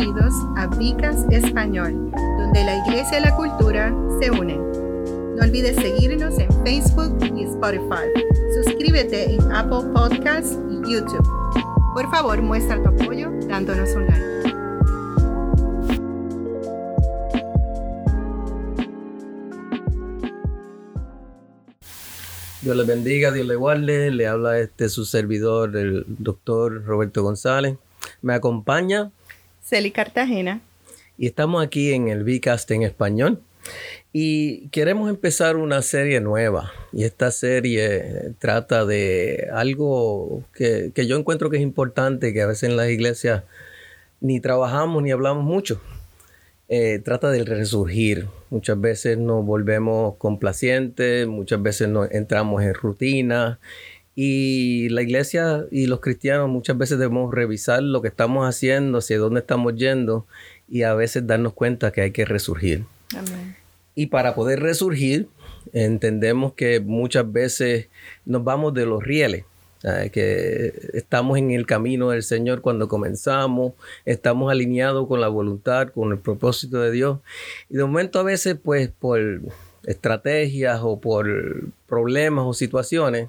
bienvenidos a Vicas Español, donde la iglesia y la cultura se unen. No olvides seguirnos en Facebook y Spotify. Suscríbete en Apple Podcasts y YouTube. Por favor, muestra tu apoyo dándonos un like. Dios les bendiga, Dios le guarde. Le habla este su servidor, el doctor Roberto González. Me acompaña Celi Cartagena. y estamos aquí en el Vicast en español. Y queremos empezar una serie nueva. Y esta serie trata de algo que, que yo encuentro que es importante, que a veces en las iglesias ni trabajamos ni hablamos mucho. Eh, trata del resurgir. Muchas veces nos volvemos complacientes, muchas veces nos entramos en rutina y la iglesia y los cristianos muchas veces debemos revisar lo que estamos haciendo, hacia dónde estamos yendo y a veces darnos cuenta que hay que resurgir. Amén. Y para poder resurgir, entendemos que muchas veces nos vamos de los rieles, que estamos en el camino del Señor cuando comenzamos, estamos alineados con la voluntad, con el propósito de Dios. Y de momento a veces, pues por estrategias o por problemas o situaciones,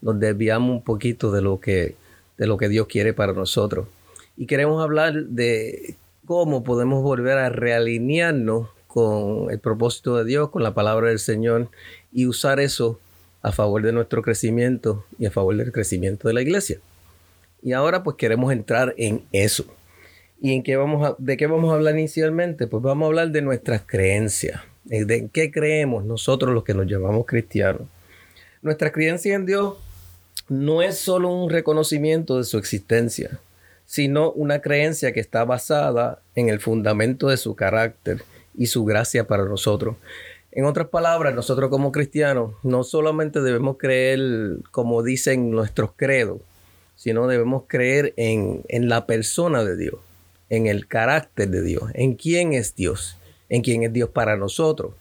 nos desviamos un poquito de lo que, de lo que Dios quiere para nosotros. Y queremos hablar de cómo podemos volver a realinearnos con el propósito de Dios, con la palabra del Señor y usar eso a favor de nuestro crecimiento y a favor del crecimiento de la iglesia. Y ahora pues queremos entrar en eso. ¿Y en qué vamos a, de qué vamos a hablar inicialmente? Pues vamos a hablar de nuestras creencias, eh, de en qué creemos nosotros los que nos llamamos cristianos. Nuestra creencia en Dios no es solo un reconocimiento de su existencia, sino una creencia que está basada en el fundamento de su carácter y su gracia para nosotros. En otras palabras, nosotros como cristianos no solamente debemos creer como dicen nuestros credos, sino debemos creer en, en la persona de Dios, en el carácter de Dios, en quién es Dios, en quién es Dios para nosotros.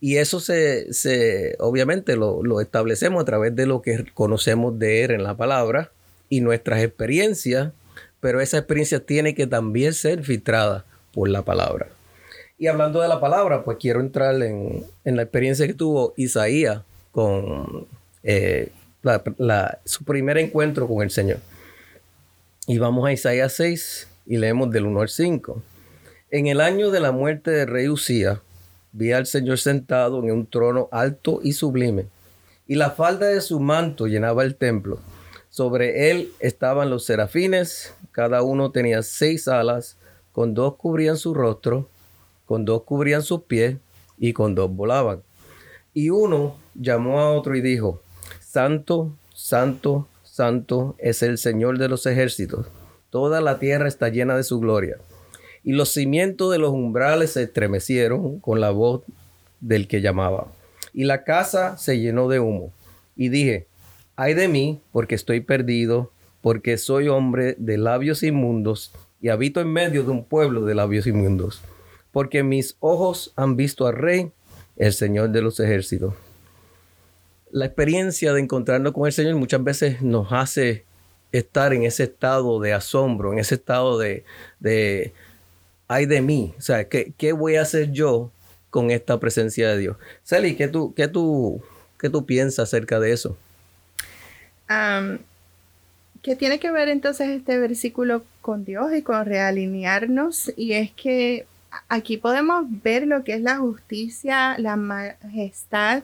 Y eso se, se obviamente lo, lo establecemos a través de lo que conocemos de Él en la palabra y nuestras experiencias, pero esa experiencia tiene que también ser filtrada por la palabra. Y hablando de la palabra, pues quiero entrar en, en la experiencia que tuvo Isaías con eh, la- su primer encuentro con el Señor. Y vamos a Isaías 6 y leemos del 1 al 5. En el año de la muerte del rey Usías, vi al Señor sentado en un trono alto y sublime, y la falda de su manto llenaba el templo. Sobre él estaban los serafines, cada uno tenía seis alas, con dos cubrían su rostro, con dos cubrían sus pies, y con dos volaban. Y uno llamó a otro y dijo, Santo, Santo, Santo es el Señor de los ejércitos. Toda la tierra está llena de su gloria. Y los cimientos de los umbrales se estremecieron con la voz del que llamaba. Y la casa se llenó de humo. Y dije, ay de mí, porque estoy perdido, porque soy hombre de labios inmundos y habito en medio de un pueblo de labios inmundos. Porque mis ojos han visto al Rey, el Señor de los ejércitos. La experiencia de encontrarnos con el Señor muchas veces nos hace estar en ese estado de asombro, en ese estado de, de ay de mí. O sea, ¿qué, qué voy a hacer yo con esta presencia de Dios? Sally, ¿qué tú, qué tú, qué tú piensas acerca de eso? ¿Qué tiene que ver entonces este versículo con Dios y con realinearnos? Y es que aquí podemos ver lo que es la justicia, la majestad,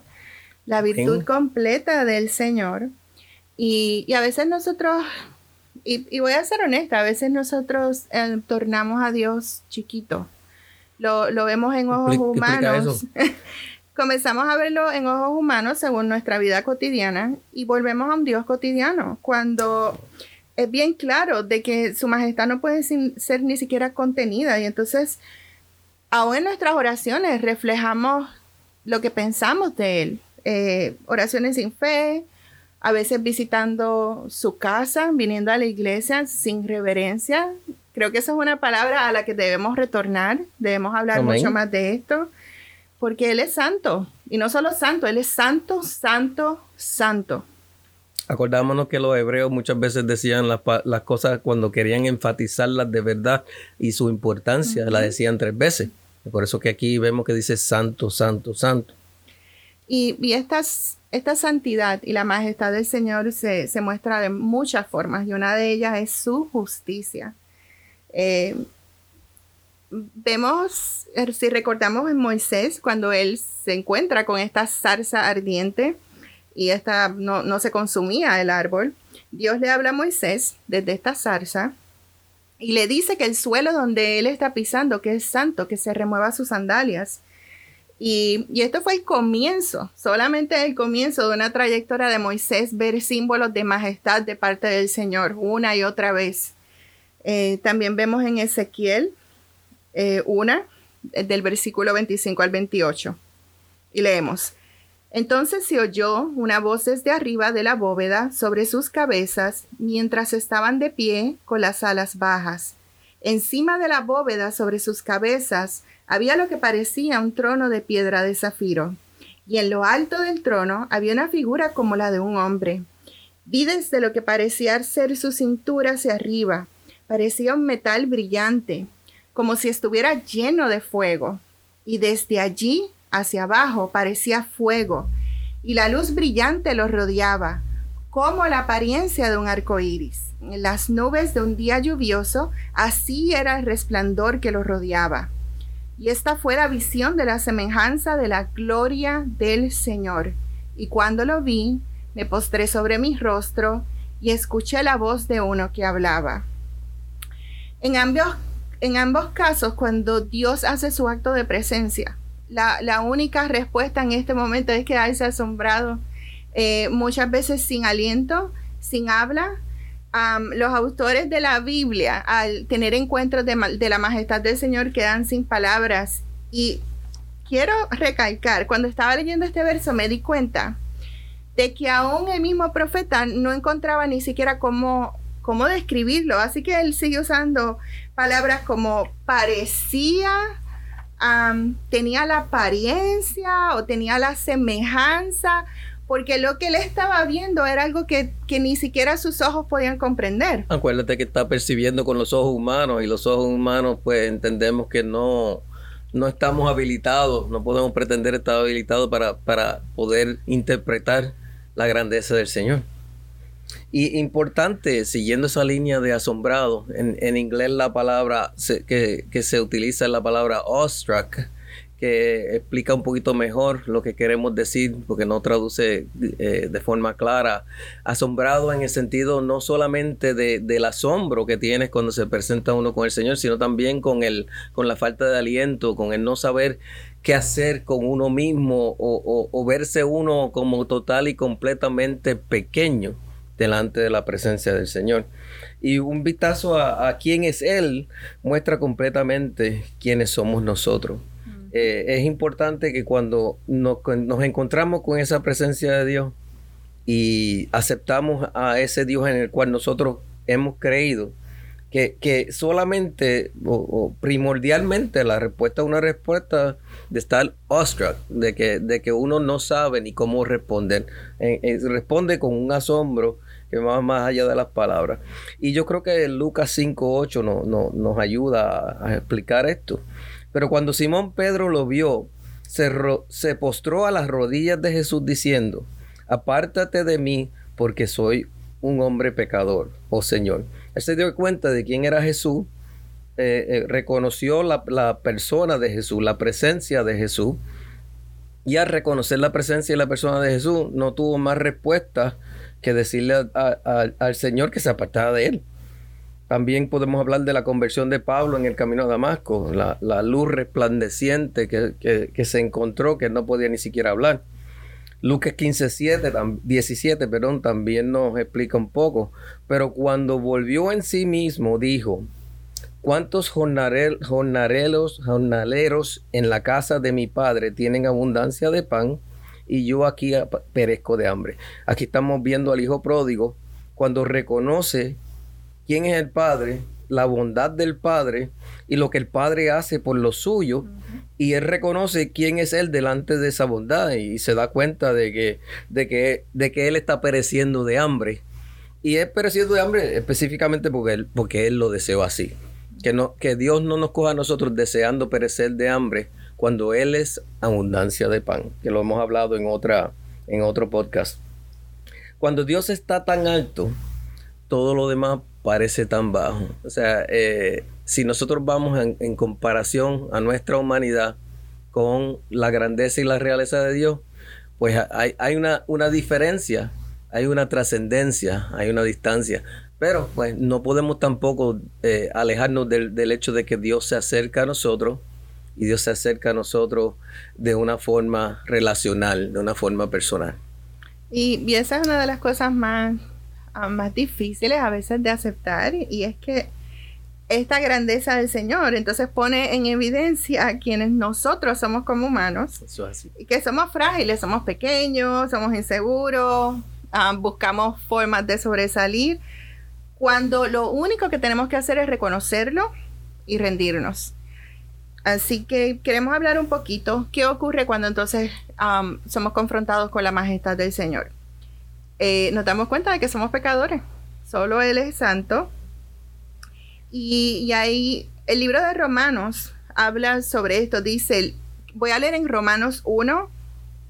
la virtud completa del Señor. Y, y a veces nosotros, y, y voy a ser honesta, a veces nosotros eh, tornamos a Dios chiquito. Lo, lo vemos en ojos humanos. Comenzamos a verlo en ojos humanos según nuestra vida cotidiana y volvemos a un Dios cotidiano cuando es bien claro de que su majestad no puede sin- ser ni siquiera contenida y entonces aún en nuestras oraciones reflejamos lo que pensamos de él. Eh, oraciones sin fe, a veces visitando su casa, viniendo a la iglesia sin reverencia. Creo que esa es una palabra a la que debemos retornar, debemos hablar Amén. mucho más de esto, porque Él es santo, y no solo santo, Él es santo, santo, santo. Acordámonos que los hebreos muchas veces decían las, cosas cuando querían enfatizarlas de verdad y su importancia, la decían tres veces. Por eso que aquí vemos que dice santo, santo, santo. Y, y esta santidad y la majestad del Señor se, muestra de muchas formas y una de ellas es su justicia. Eh, vemos, er, si recordamos en Moisés, cuando él se encuentra con esta zarza ardiente y esta no, no se consumía el árbol, Dios le habla a Moisés desde esta zarza y le dice que el suelo donde él está pisando, que es santo, que se remueva sus sandalias. Y, esto fue el comienzo, solamente el comienzo de una trayectoria de Moisés ver símbolos de majestad de parte del Señor una y otra vez. Eh, también vemos en Ezequiel eh, una, del versículo 25 al 28. Y leemos. Entonces se oyó una voz desde arriba de la bóveda sobre sus cabezas mientras estaban de pie con las alas bajas. Encima de la bóveda sobre sus cabezas había lo que parecía un trono de piedra de zafiro, y en lo alto del trono había una figura como la de un hombre. Vi desde lo que parecía ser su cintura hacia arriba, parecía un metal brillante, como si estuviera lleno de fuego, y desde allí hacia abajo parecía fuego, y la luz brillante lo rodeaba, como la apariencia de un arco iris. En las nubes de un día lluvioso, así era el resplandor que lo rodeaba. Y esta fue la visión de la semejanza de la gloria del Señor. Y cuando lo vi, me postré sobre mi rostro y escuché la voz de uno que hablaba. En ambos, en ambos casos, cuando Dios hace su acto de presencia, la, única respuesta en este momento es quedarse asombrado, eh, muchas veces sin aliento, sin habla, los autores de la Biblia, al tener encuentros de, la majestad del Señor, quedan sin palabras. Y quiero recalcar, cuando estaba leyendo este verso me di cuenta de que aún el mismo profeta no encontraba ni siquiera cómo, cómo describirlo. Así que él sigue usando palabras como parecía, tenía la apariencia o tenía la semejanza porque lo que él estaba viendo era algo que, ni siquiera sus ojos podían comprender. Acuérdate que está percibiendo con los ojos humanos y los ojos humanos pues entendemos que no, no estamos habilitados, no podemos pretender estar habilitados para, para poder interpretar la grandeza del Señor. Y importante, siguiendo esa línea de asombrado, en, en inglés la palabra que, que, se utiliza es la palabra awestruck, que explica un poquito mejor lo que queremos decir, porque no traduce eh, de forma clara. Asombrado en el sentido no solamente de, del asombro que tienes cuando se presenta uno con el Señor, sino también con, el, con la falta de aliento, con el no saber qué hacer con uno mismo o, verse uno como total y completamente pequeño delante de la presencia del Señor. Y un vistazo a, a quién es Él muestra completamente quiénes somos nosotros. Eh, es importante que cuando nos, encontramos con esa presencia de Dios y aceptamos a ese Dios en el cual nosotros hemos creído, que, solamente o, primordialmente la respuesta es una respuesta de estar awestruck, de que, de que uno no sabe ni cómo responder. Eh, eh, responde con un asombro que va más allá de las palabras. Y yo creo que Lucas 5.8 no, no, nos ayuda a explicar esto. Pero cuando Simón Pedro lo vio, se, postró a las rodillas de Jesús diciendo, apártate de mí porque soy un hombre pecador, oh Señor. Él se dio cuenta de quién era Jesús, eh, eh, reconoció la, persona de Jesús, la presencia de Jesús, y al reconocer la presencia y la persona de Jesús, no tuvo más respuesta que decirle al Señor que se apartara de él. También podemos hablar de la conversión de Pablo en el camino a Damasco, la, luz resplandeciente que, se encontró, que no podía ni siquiera hablar. Lucas 15, 17 perdón, también nos explica un poco. Pero cuando volvió en sí mismo, dijo, ¿cuántos jornaleros, jornaleros en la casa de mi padre tienen abundancia de pan y yo aquí perezco de hambre? Aquí estamos viendo al hijo pródigo cuando reconoce quién es el Padre, la bondad del Padre y lo que el Padre hace por lo suyo. y él reconoce quién es él delante de esa bondad y se da cuenta de que, de que, de que él está pereciendo de hambre. Y es pereciendo de hambre específicamente porque él, porque él lo deseó así. Que, no, que Dios no nos coja a nosotros deseando perecer de hambre cuando Él es abundancia de pan, que lo hemos hablado en, otra, en otro podcast. Cuando Dios está tan alto, todo lo demás parece tan bajo. O sea, eh, si nosotros vamos en, comparación a nuestra humanidad con la grandeza y la realeza de Dios, pues hay, una, una diferencia, hay una trascendencia, hay una distancia. Pero pues no podemos tampoco eh, alejarnos del, del, hecho de que Dios se acerca a nosotros y Dios se acerca a nosotros de una forma relacional, de una forma personal. Y, esa es una de las cosas más, más difíciles a veces de aceptar y es que esta grandeza del Señor. Entonces pone en evidencia a quienes nosotros somos como humanos. Y que somos frágiles, somos pequeños, somos inseguros, ah, buscamos formas de sobresalir. Cuando lo único que tenemos que hacer es reconocerlo y rendirnos. Así que queremos hablar un poquito qué ocurre cuando entonces somos confrontados con la majestad del Señor. Eh, nos damos cuenta de que somos pecadores. Solo Él es santo y, ahí el libro de Romanos habla sobre esto. Dice, voy a leer en Romanos 1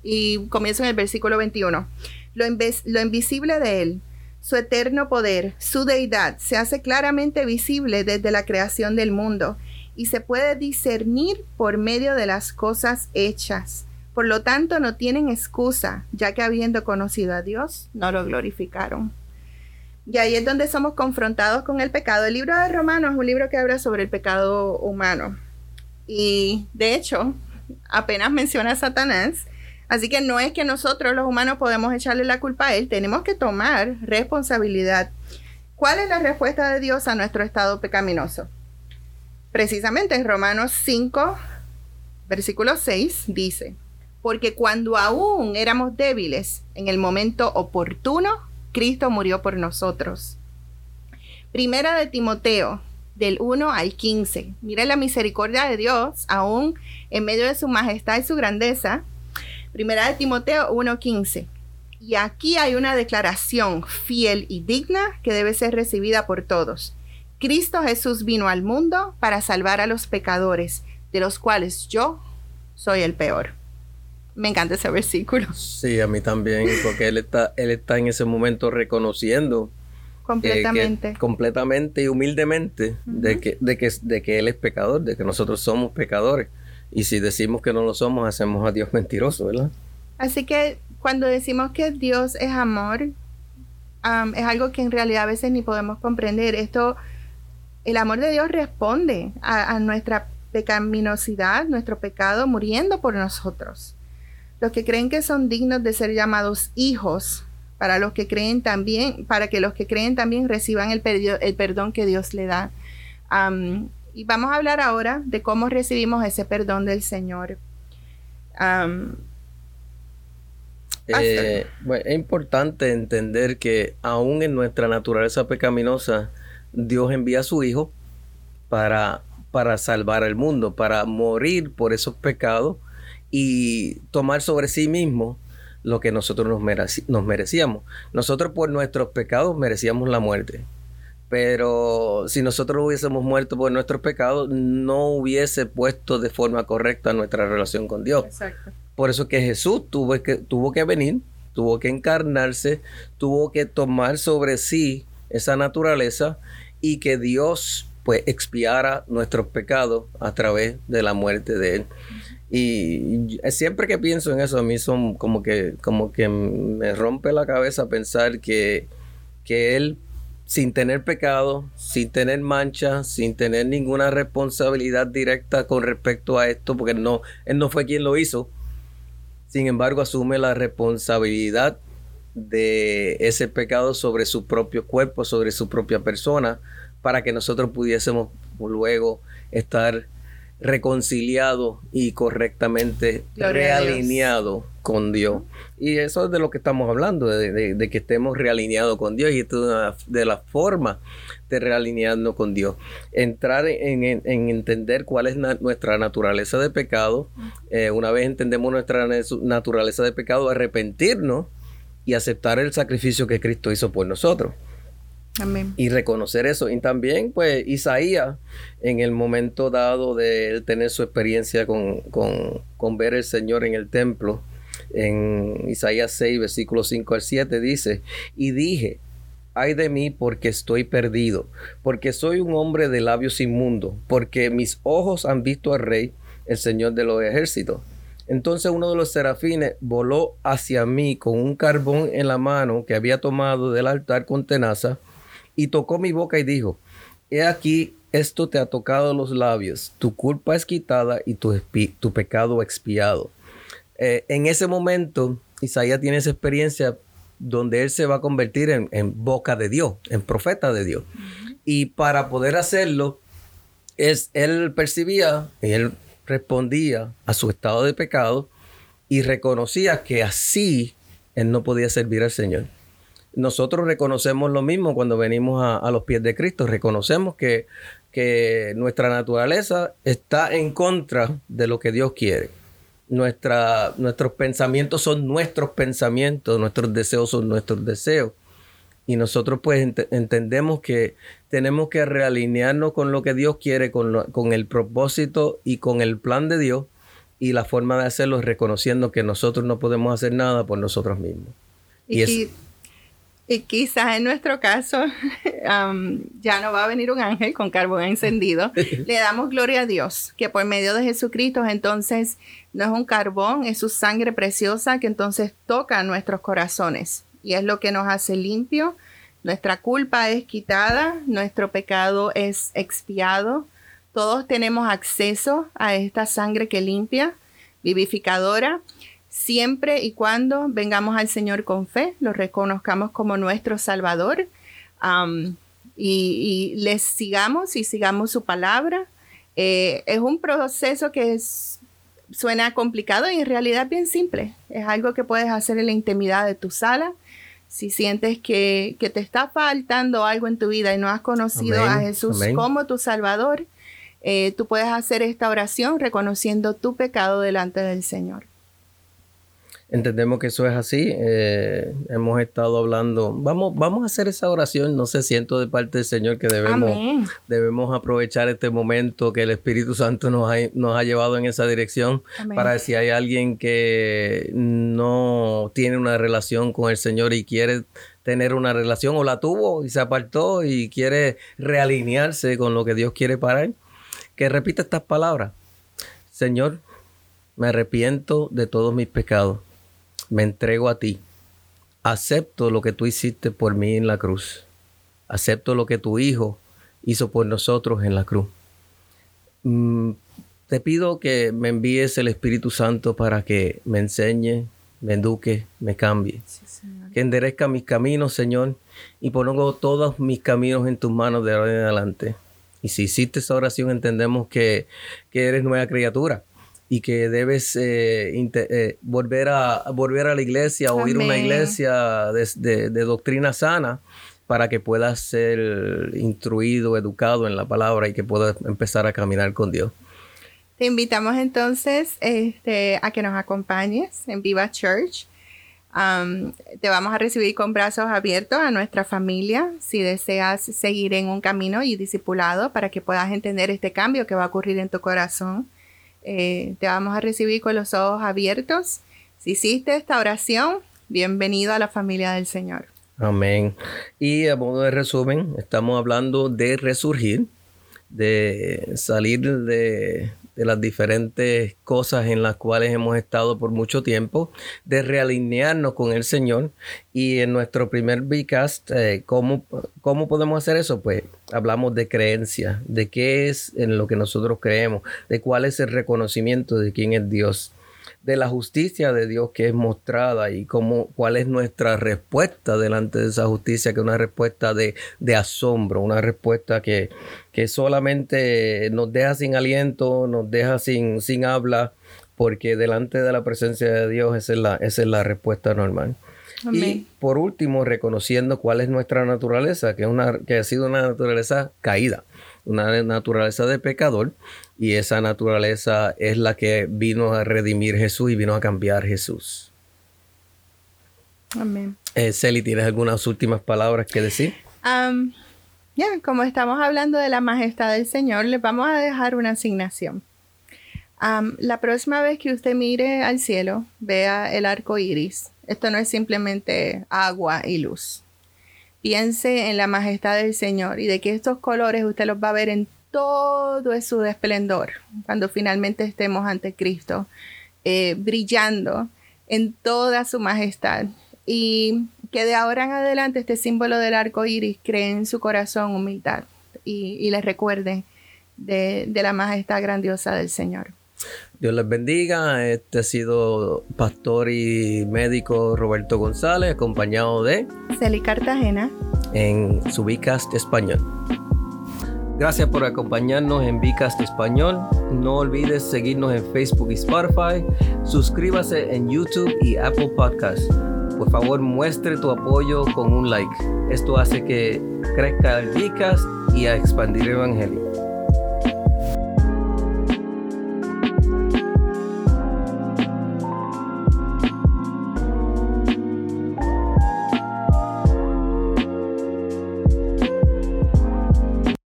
y comienzo en el versículo 21. Lo, lo invisible de Él, su eterno poder, su deidad, se hace claramente visible desde la creación del mundo y se puede discernir por medio de las cosas hechas. Por lo tanto, no tienen excusa, ya que habiendo conocido a Dios, no lo glorificaron. Y ahí es donde somos confrontados con el pecado. El libro de Romanos es un libro que habla sobre el pecado humano. Y de hecho, apenas menciona a Satanás. Así que no es que nosotros los humanos podemos echarle la culpa a él, tenemos que tomar responsabilidad. ¿Cuál es la respuesta de Dios a nuestro estado pecaminoso? Precisamente en Romanos 5, versículo 6 dice, porque cuando aún éramos débiles, en el momento oportuno, Cristo murió por nosotros. Primera de Timoteo, del 1 al 15. Mire la misericordia de Dios, aún en medio de su majestad y su grandeza. Primera de Timoteo 1.15. Y aquí hay una declaración fiel y digna que debe ser recibida por todos. Cristo Jesús vino al mundo para salvar a los pecadores, de los cuales yo soy el peor. Me encanta ese versículo. Sí, a mí también, porque él está, él está en ese momento reconociendo completamente, completamente y humildemente de, que, de, que, de que él es pecador, de que nosotros somos pecadores. Y si decimos que no lo somos, hacemos a Dios mentiroso, ¿verdad? Así que cuando decimos que Dios es amor, es algo que en realidad a veces ni podemos comprender. Esto, el amor de Dios responde a, a nuestra pecaminosidad, nuestro pecado, muriendo por nosotros los que creen que son dignos de ser llamados hijos, para los que creen también, para que los que creen también reciban el, el perdón que Dios le da. y vamos a hablar ahora de cómo recibimos ese perdón del Señor. Eh, es importante entender que aún en nuestra naturaleza pecaminosa, Dios envía a su Hijo para, para salvar al mundo, para morir por esos pecados y tomar sobre sí mismo lo que nosotros nos, merecíamos. Nosotros por nuestros pecados merecíamos la muerte. Pero si nosotros hubiésemos muerto por nuestros pecados, no hubiese puesto de forma correcta nuestra relación con Dios. Por eso que Jesús tuvo que, tuvo que venir, tuvo que encarnarse, tuvo que tomar sobre sí esa naturaleza y que Dios pues expiara nuestros pecados a través de la muerte de Él. Y siempre que pienso en eso, a mí son como que, como que me rompe la cabeza pensar que, que él, sin tener pecado, sin tener mancha, sin tener ninguna responsabilidad directa con respecto a esto, porque no, él no fue quien lo hizo, sin embargo asume la responsabilidad de ese pecado sobre su propio cuerpo, sobre su propia persona, para que nosotros pudiésemos luego estar reconciliado y correctamente realineado con Dios. Y eso es de lo que estamos hablando, de, que estemos realineados con Dios. Y esto es de la forma de realinearnos con Dios. Entrar en, entender cuál es nuestra naturaleza de pecado. Eh, una vez entendemos nuestra naturaleza de pecado, arrepentirnos y aceptar el sacrificio que Cristo hizo por nosotros. Y reconocer eso. Y también, pues, Isaías, en el momento dado de tener su experiencia con, con ver el Señor en el templo, en Isaías 6, versículos 5 al 7, dice, y dije, ay de mí porque estoy perdido, porque soy un hombre de labios inmundos, porque mis ojos han visto al rey, el Señor de los ejércitos. Entonces uno de los serafines voló hacia mí con un carbón en la mano que había tomado del altar con tenaza y tocó mi boca y dijo, he aquí, esto te ha tocado los labios, tu culpa es quitada y tu, pecado expiado. Eh, en ese momento, Isaías tiene esa experiencia donde él se va a convertir en, boca de Dios, en profeta de Dios. Y para poder hacerlo, es, él percibía él respondía a su estado de pecado y reconocía que así él no podía servir al Señor. Nosotros reconocemos lo mismo cuando venimos a, los pies de Cristo, reconocemos que, que nuestra naturaleza está en contra de lo que Dios quiere nuestra, nuestros pensamientos son nuestros pensamientos, nuestros deseos son nuestros deseos. Y nosotros pues entendemos que tenemos que realinearnos con lo que Dios quiere, con, con el propósito y con el plan de Dios. Y la forma de hacerlo es reconociendo que nosotros no podemos hacer nada por nosotros mismos. Y, y quizás en nuestro caso ya no va a venir un ángel con carbón encendido. Le damos gloria a Dios que por medio de Jesucristo entonces no es un carbón, es su sangre preciosa que entonces toca nuestros corazones y es lo que nos hace limpio. Nuestra culpa es quitada, nuestro pecado es expiado. Todos tenemos acceso a esta sangre que limpia, vivificadora siempre y cuando vengamos al Señor con fe, lo reconozcamos como nuestro Salvador y, les sigamos y sigamos su palabra. Eh, es un proceso que suena complicado y en realidad es bien simple. Es algo que puedes hacer en la intimidad de tu sala. Si sientes que, te está faltando algo en tu vida y no has conocido a Jesús como tu Salvador, eh, tú puedes hacer esta oración reconociendo tu pecado delante del Señor. Entendemos que eso es así. Eh, hemos estado hablando. Vamos, vamos a hacer esa oración. No sé, siento de parte del Señor que debemos, debemos aprovechar este momento que el Espíritu Santo nos ha, nos ha llevado en esa dirección para si hay alguien que no tiene una relación con el Señor y quiere tener una relación o la tuvo y se apartó y quiere realinearse con lo que Dios quiere para él, que repita estas palabras. Señor, me arrepiento de todos mis pecados me entrego a ti. Acepto lo que tú hiciste por mí en la cruz. Acepto lo que tu Hijo hizo por nosotros en la cruz. Mm, te pido que me envíes el Espíritu Santo para que me enseñe, me eduque, me cambie. que enderezca mis caminos, Señor, y pongo todos mis caminos en tus manos de ahora en adelante. Y si hiciste esa oración, entendemos que, que eres nueva criatura y que debes eh, eh, volver, a, volver a la iglesia o ir a una iglesia de, doctrina sana para que puedas ser instruido, educado en la palabra y que puedas empezar a caminar con Dios. Te invitamos entonces este, a que nos acompañes en Viva Church. Um, te vamos a recibir con brazos abiertos a nuestra familia si deseas seguir en un camino y discipulado para que puedas entender este cambio que va a ocurrir en tu corazón. Eh, te vamos a recibir con los ojos abiertos. Si hiciste esta oración, bienvenido a la familia del Señor. Amén. Y a modo de resumen, estamos hablando de resurgir, de salir de, de las diferentes cosas en las cuales hemos estado por mucho tiempo, de realinearnos con el Señor. Y en nuestro primer Bcast, eh, ¿cómo, ¿cómo podemos hacer eso? Pues hablamos de creencia, de qué es en lo que nosotros creemos, de cuál es el reconocimiento de quién es Dios de la justicia de Dios que es mostrada y cómo, cuál es nuestra respuesta delante de esa justicia, que es una respuesta de, asombro, una respuesta que, que, solamente nos deja sin aliento, nos deja sin, sin habla, porque delante de la presencia de Dios esa es la, esa es la respuesta normal. Y por último, reconociendo cuál es nuestra naturaleza, que, es una, que ha sido una naturaleza caída, una naturaleza de pecador, y esa naturaleza es la que vino a redimir Jesús y vino a cambiar Jesús. Amén. Eh, Celi, ¿tienes algunas últimas palabras que decir? ya, como estamos hablando de la majestad del Señor, les vamos a dejar una asignación. la próxima vez que usted mire al cielo, vea el arco iris. Esto no es simplemente agua y luz. Piense en la majestad del Señor y de que estos colores usted los va a ver en todo su esplendor cuando finalmente estemos ante Cristo, eh, brillando en toda su majestad. Y que de ahora en adelante este símbolo del arco iris cree en su corazón humildad y, y les recuerde de, de la majestad grandiosa del Señor. Dios les bendiga. Este ha sido pastor y médico Roberto González, acompañado de Celi Cartagena en su Vicast Español. Gracias por acompañarnos en Vicast Español. No olvides seguirnos en Facebook y Spotify. Suscríbase en YouTube y Apple Podcasts. Por favor, muestre tu apoyo con un like. Esto hace que crezca el Vicast y a expandir el Evangelio.